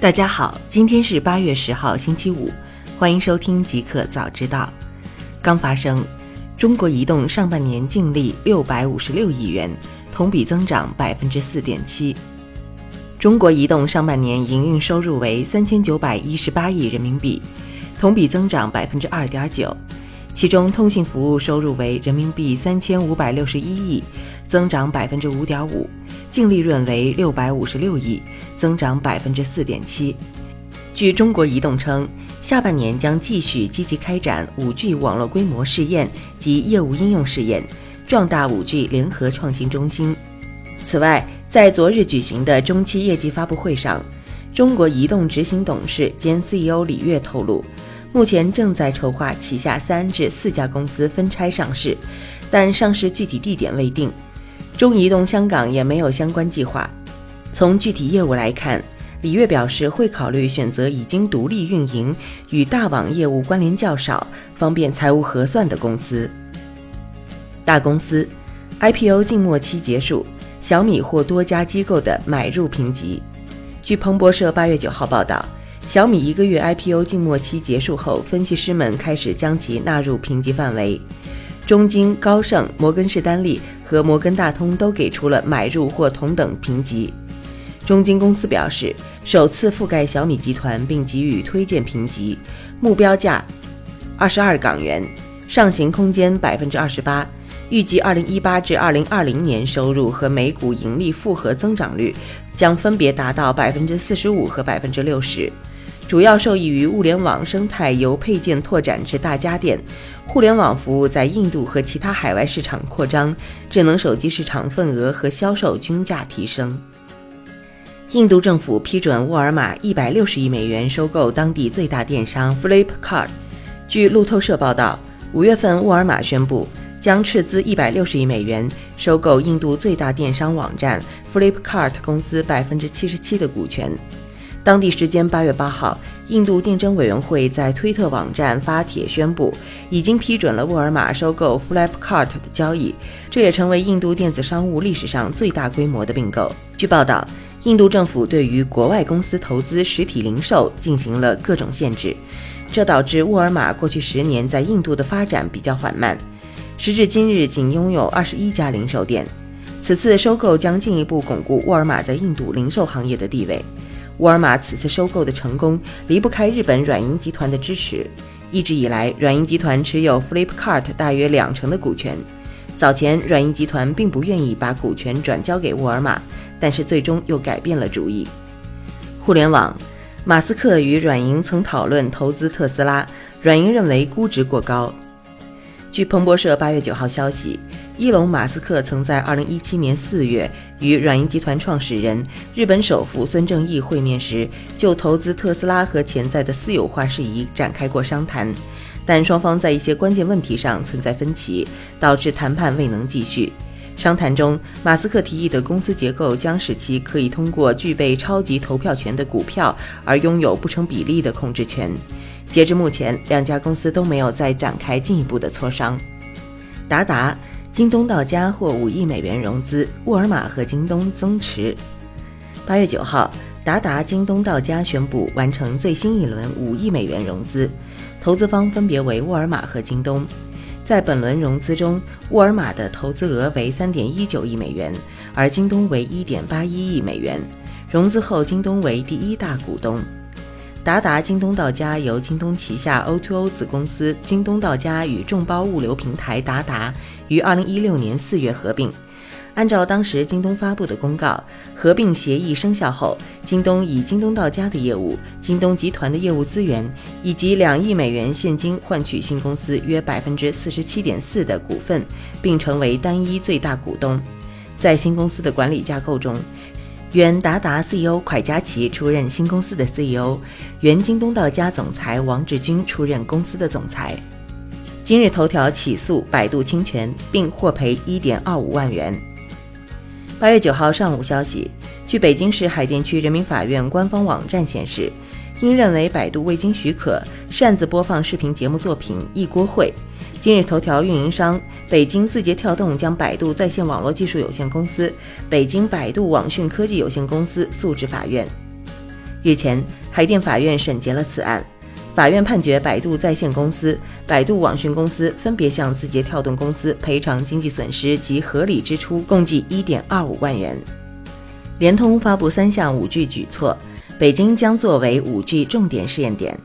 大家好，今天是八月十号，星期五，欢迎收听即刻早知道。刚发生，中国移动上半年净利六百五十六亿元，同比增长百分之四点七。中国移动上半年营运收入为三千九百一十八亿人民币，同比增长百分之二点九。其中，通信服务收入为人民币三千五百六十一亿，增长百分之五点五，净利润为六百五十六亿，增长百分之四点七。据中国移动称，下半年将继续积极开展 5G 网络规模试验及业务应用试验，壮大 5G 联合创新中心。此外，在昨日举行的中期业绩发布会上，中国移动执行董事兼 CEO 李跃透露，目前正在筹划旗下三至四家公司分拆上市，但上市具体地点未定。中移动香港也没有相关计划。从具体业务来看，李跃表示会考虑选择已经独立运营、与大网业务关联较少、方便财务核算的公司。大公司 IPO 静默期结束。小米获多家机构的买入评级。据彭博社八月九号报道，小米一个月 IPO 静默期结束后，分析师们开始将其纳入评级范围。中金、高盛、摩根士丹利和摩根大通都给出了买入或同等评级。中金公司表示，首次覆盖小米集团并给予推荐评级，目标价二十二港元，上行空间百分之二十八。预计二零一八至二零二零年收入和每股盈利复合增长率将分别达到百分之四十五和百分之六十，主要受益于物联网生态由配件拓展至大家电，互联网服务在印度和其他海外市场扩张，智能手机市场份额和销售均价提升。印度政府批准沃尔玛一百六十亿美元收购当地最大电商 Flipkart。据路透社报道，五月份沃尔玛宣布。将斥资一百六十亿美元收购印度最大电商网站 Flipkart 公司百分之七十七的股权。当地时间八月八号，印度竞争委员会在推特网站发帖宣布，已经批准了沃尔玛收购 Flipkart 的交易，这也成为印度电子商务历史上最大规模的并购。据报道，印度政府对于国外公司投资实体零售进行了各种限制，这导致沃尔玛过去十年在印度的发展比较缓慢。时至今日，仅拥有二十一家零售店。此次收购将进一步巩固沃尔玛在印度零售行业的地位。沃尔玛此次收购的成功离不开日本软银集团的支持。一直以来，软银集团持有 Flipkart 大约两成的股权。早前，软银集团并不愿意把股权转交给沃尔玛，但是最终又改变了主意。互联网，马斯克与软银曾讨论投资特斯拉，软银认为估值过高。据彭博社八月九号消息，伊隆·马斯克曾在二零一七年四月与软银集团创始人、日本首富孙正义会面时，就投资特斯拉和潜在的私有化事宜展开过商谈，但双方在一些关键问题上存在分歧，导致谈判未能继续。商谈中，马斯克提议的公司结构将使其可以通过具备超级投票权的股票而拥有不成比例的控制权。截至目前，两家公司都没有再展开进一步的磋商。达达、京东到家获五亿美元融资，沃尔玛和京东增持。八月九号，达达、京东到家宣布完成最新一轮五亿美元融资，投资方分别为沃尔玛和京东。在本轮融资中，沃尔玛的投资额为三点一九亿美元，而京东为一点八一亿美元。融资后，京东为第一大股东。达达京东到家由京东旗下 O2O 子公司京东到家与众包物流平台达达于二零一六年四月合并。按照当时京东发布的公告，合并协议生效后，京东以京东到家的业务、京东集团的业务资源以及两亿美元现金换取新公司约百分之四十七点四的股份，并成为单一最大股东。在新公司的管理架构中。原达达 CEO 蒯佳琪出任新公司的 CEO，原京东到家总裁王志军出任公司的总裁。今日头条起诉百度侵权，并获赔1.25万元。八月九号上午消息，据北京市海淀区人民法院官方网站显示，因认为百度未经许可擅自播放视频节目作品《一锅烩》。今日头条运营商北京字节跳动将百度在线网络技术有限公司、北京百度网讯科技有限公司诉至法院。日前，海淀法院审结了此案。法院判决百度在线公司、百度网讯公司分别向字节跳动公司赔偿经济损失及合理支出共计1.25万元。联通发布三项 5G 举措，北京将作为 5G 重点试验点。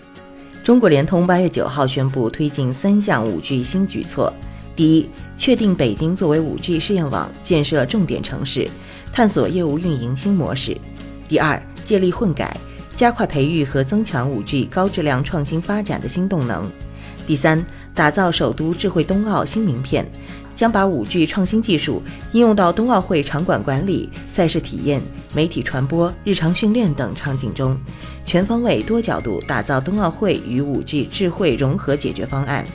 中国联通八月九号宣布推进三项 5G 新举措：第一，确定北京作为 5G 试验网建设重点城市，探索业务运营新模式；第二，借力混改。加快培育和增强 5G 高质量创新发展的新动能。第三，打造首都智慧冬奥新名片，将把 5G 创新技术应用到冬奥会场馆管理、赛事体验、媒体传播、日常训练等场景中，全方位、多角度打造冬奥会与 5G 智慧融合解决方案。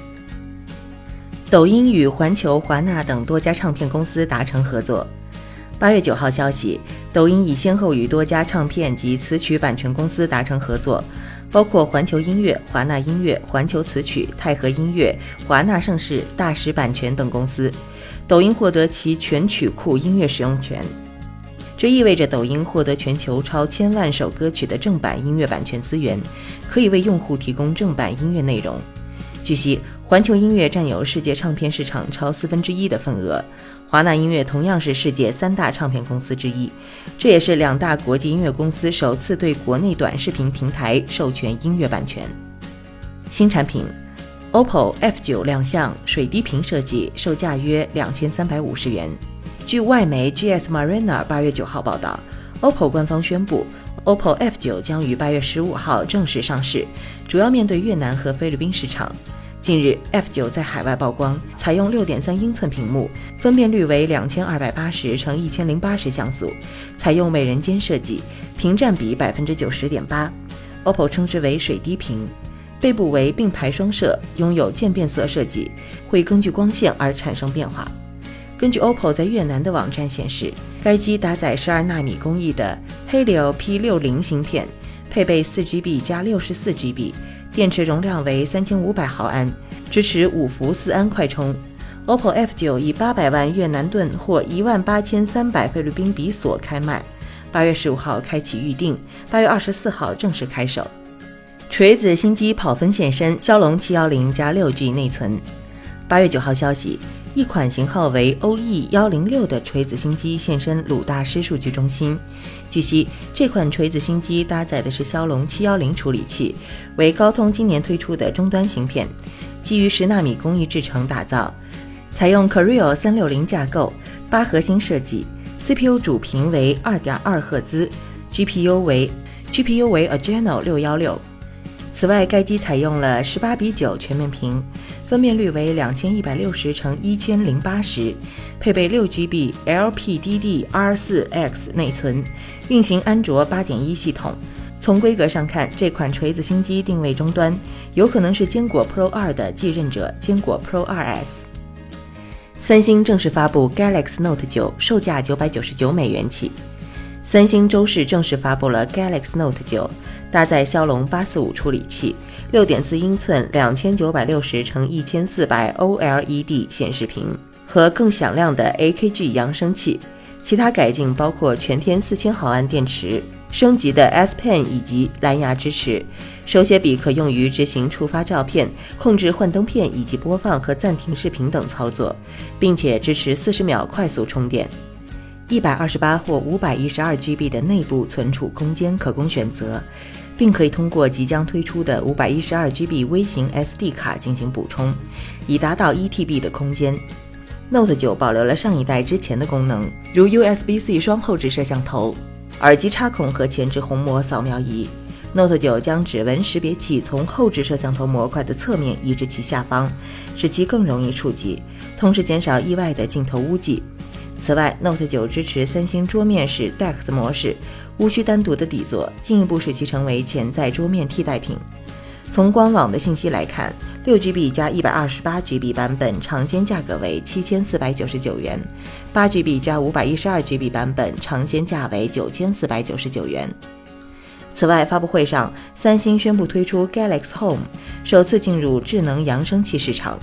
抖音与环球、华纳等多家唱片公司达成合作。八月九号消息，抖音已先后与多家唱片及词曲版权公司达成合作，包括环球音乐、华纳音乐、环球词曲、泰和音乐、华纳盛世、大石版权等公司。抖音获得其全曲库音乐使用权，这意味着抖音获得全球超千万首歌曲的正版音乐版权资源，可以为用户提供正版音乐内容。据悉，环球音乐占有世界唱片市场超四分之一的份额。华纳音乐同样是世界三大唱片公司之一，这也是两大国际音乐公司首次对国内短视频平台授权音乐版权。新产品，OPPO F9 亮相，水滴屏设计，售价约两千三百五十元。据外媒 GS Marina 八月九号报道，OPPO 官方宣布，OPPO F9 将于八月十五号正式上市，主要面对越南和菲律宾市场。近日，F9 在海外曝光，采用6.3英寸屏幕，分辨率为2280乘1080像素，采用美人尖设计，屏占比90.8%。OPPO 称之为水滴屏，背部为并排双摄，拥有渐变色设计，会根据光线而产生变化。根据 OPPO 在越南的网站显示，该机搭载12纳米工艺的 Helio P60 芯片，配备 4GB 加 64GB。电池容量为三千五百毫安，支持五伏四安快充。OPPO F9 以八百万越南盾或一万八千三百菲律宾比索开卖，八月十五号开启预定，八月二十四号正式开售。锤子新机跑分现身，骁龙七幺零加六 G 内存。八月九号消息。一款型号为 OE 幺零六的锤子新机现身鲁大师数据中心。据悉，这款锤子新机搭载的是骁龙七幺零处理器，为高通今年推出的终端芯片，基于十纳米工艺制成打造，采用 c o r e o 三六零架构，八核心设计，CPU 主频为二点二赫兹，GPU 为 GPU 为 Adreno 六幺六。此外，该机采用了十八比九全面屏。分辨率为两千一百六十乘一千零八十，配备六 GB LPDDR4X 内存，运行安卓八点一系统。从规格上看，这款锤子新机定位终端，有可能是坚果 Pro 二的继任者坚果 Pro 2S。三星正式发布 Galaxy Note 9，售价九百九十九美元起。三星周四正式发布了 Galaxy Note 9，搭载骁龙八四五处理器。六点四英寸两千九百六十乘一千四百 OLED 显示屏和更响亮的 AKG 扬声器，其他改进包括全天四千毫安电池、升级的 S Pen 以及蓝牙支持。手写笔可用于执行触发照片、控制幻灯片以及播放和暂停视频等操作，并且支持四十秒快速充电。一百二十八或五百一十二 GB 的内部存储空间可供选择。并可以通过即将推出的五百一十二 GB 微型 SD 卡进行补充，以达到一 TB 的空间。Note 9保留了上一代之前的功能，如 USB-C 双后置摄像头、耳机插孔和前置虹膜扫描仪。Note 9将指纹识别器从后置摄像头模块的侧面移至其下方，使其更容易触及，同时减少意外的镜头污迹。此外，Note 9支持三星桌面式 DeX 模式。无需单独的底座，进一步使其成为潜在桌面替代品。从官网的信息来看，六 GB 加一百二十八 GB 版本尝鲜价格为七千四百九十九元，八 GB 加五百一十二 GB 版本尝鲜价为九千四百九十九元。此外，发布会上，三星宣布推出 Galaxy Home，首次进入智能扬声器市场。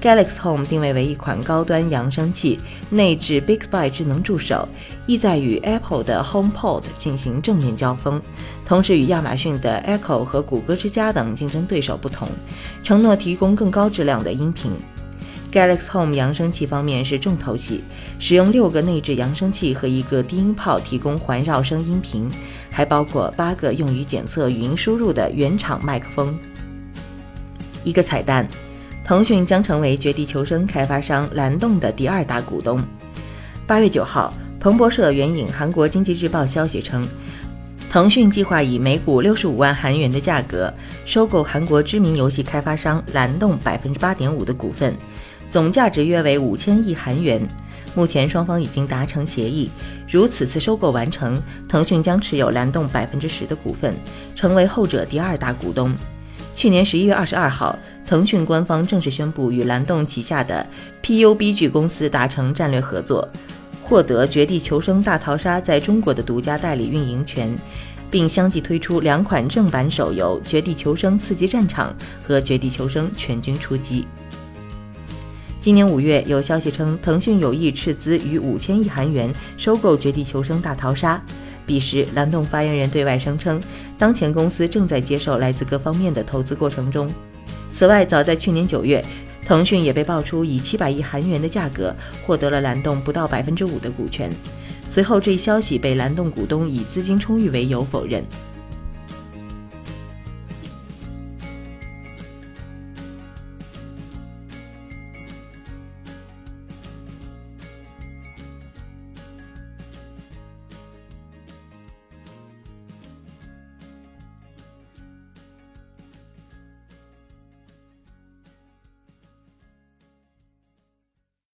Galaxy Home 定位为一款高端扬声器，内置 Bixby 智能助手，意在与 Apple 的 HomePod 进行正面交锋。同时，与亚马逊的 Echo 和谷歌之家等竞争对手不同，承诺提供更高质量的音频。Galaxy Home 扬声器方面是重头戏，使用六个内置扬声器和一个低音炮提供环绕声音频，还包括八个用于检测语音输入的原厂麦克风。一个彩蛋。腾讯将成为《绝地求生》开发商蓝洞的第二大股东。八月九号，彭博社援引韩国经济日报消息称，腾讯计划以每股六十五万韩元的价格收购韩国知名游戏开发商蓝洞百分之八点五的股份，总价值约为五千亿韩元。目前双方已经达成协议，如此次收购完成，腾讯将持有蓝洞百分之十的股份，成为后者第二大股东。去年十一月二十二号，腾讯官方正式宣布与蓝洞旗下的 PUBG 公司达成战略合作，获得《绝地求生大逃杀》在中国的独家代理运营权，并相继推出两款正版手游《绝地求生：刺激战场》和《绝地求生：全军出击》。今年五月，有消息称腾讯有意斥资逾五千亿韩元收购《绝地求生大逃杀》。彼时，蓝洞发言人对外声称，当前公司正在接受来自各方面的投资过程中。此外，早在去年九月，腾讯也被爆出以七百亿韩元的价格获得了蓝洞不到百分之五的股权。随后，这一消息被蓝洞股东以资金充裕为由否认。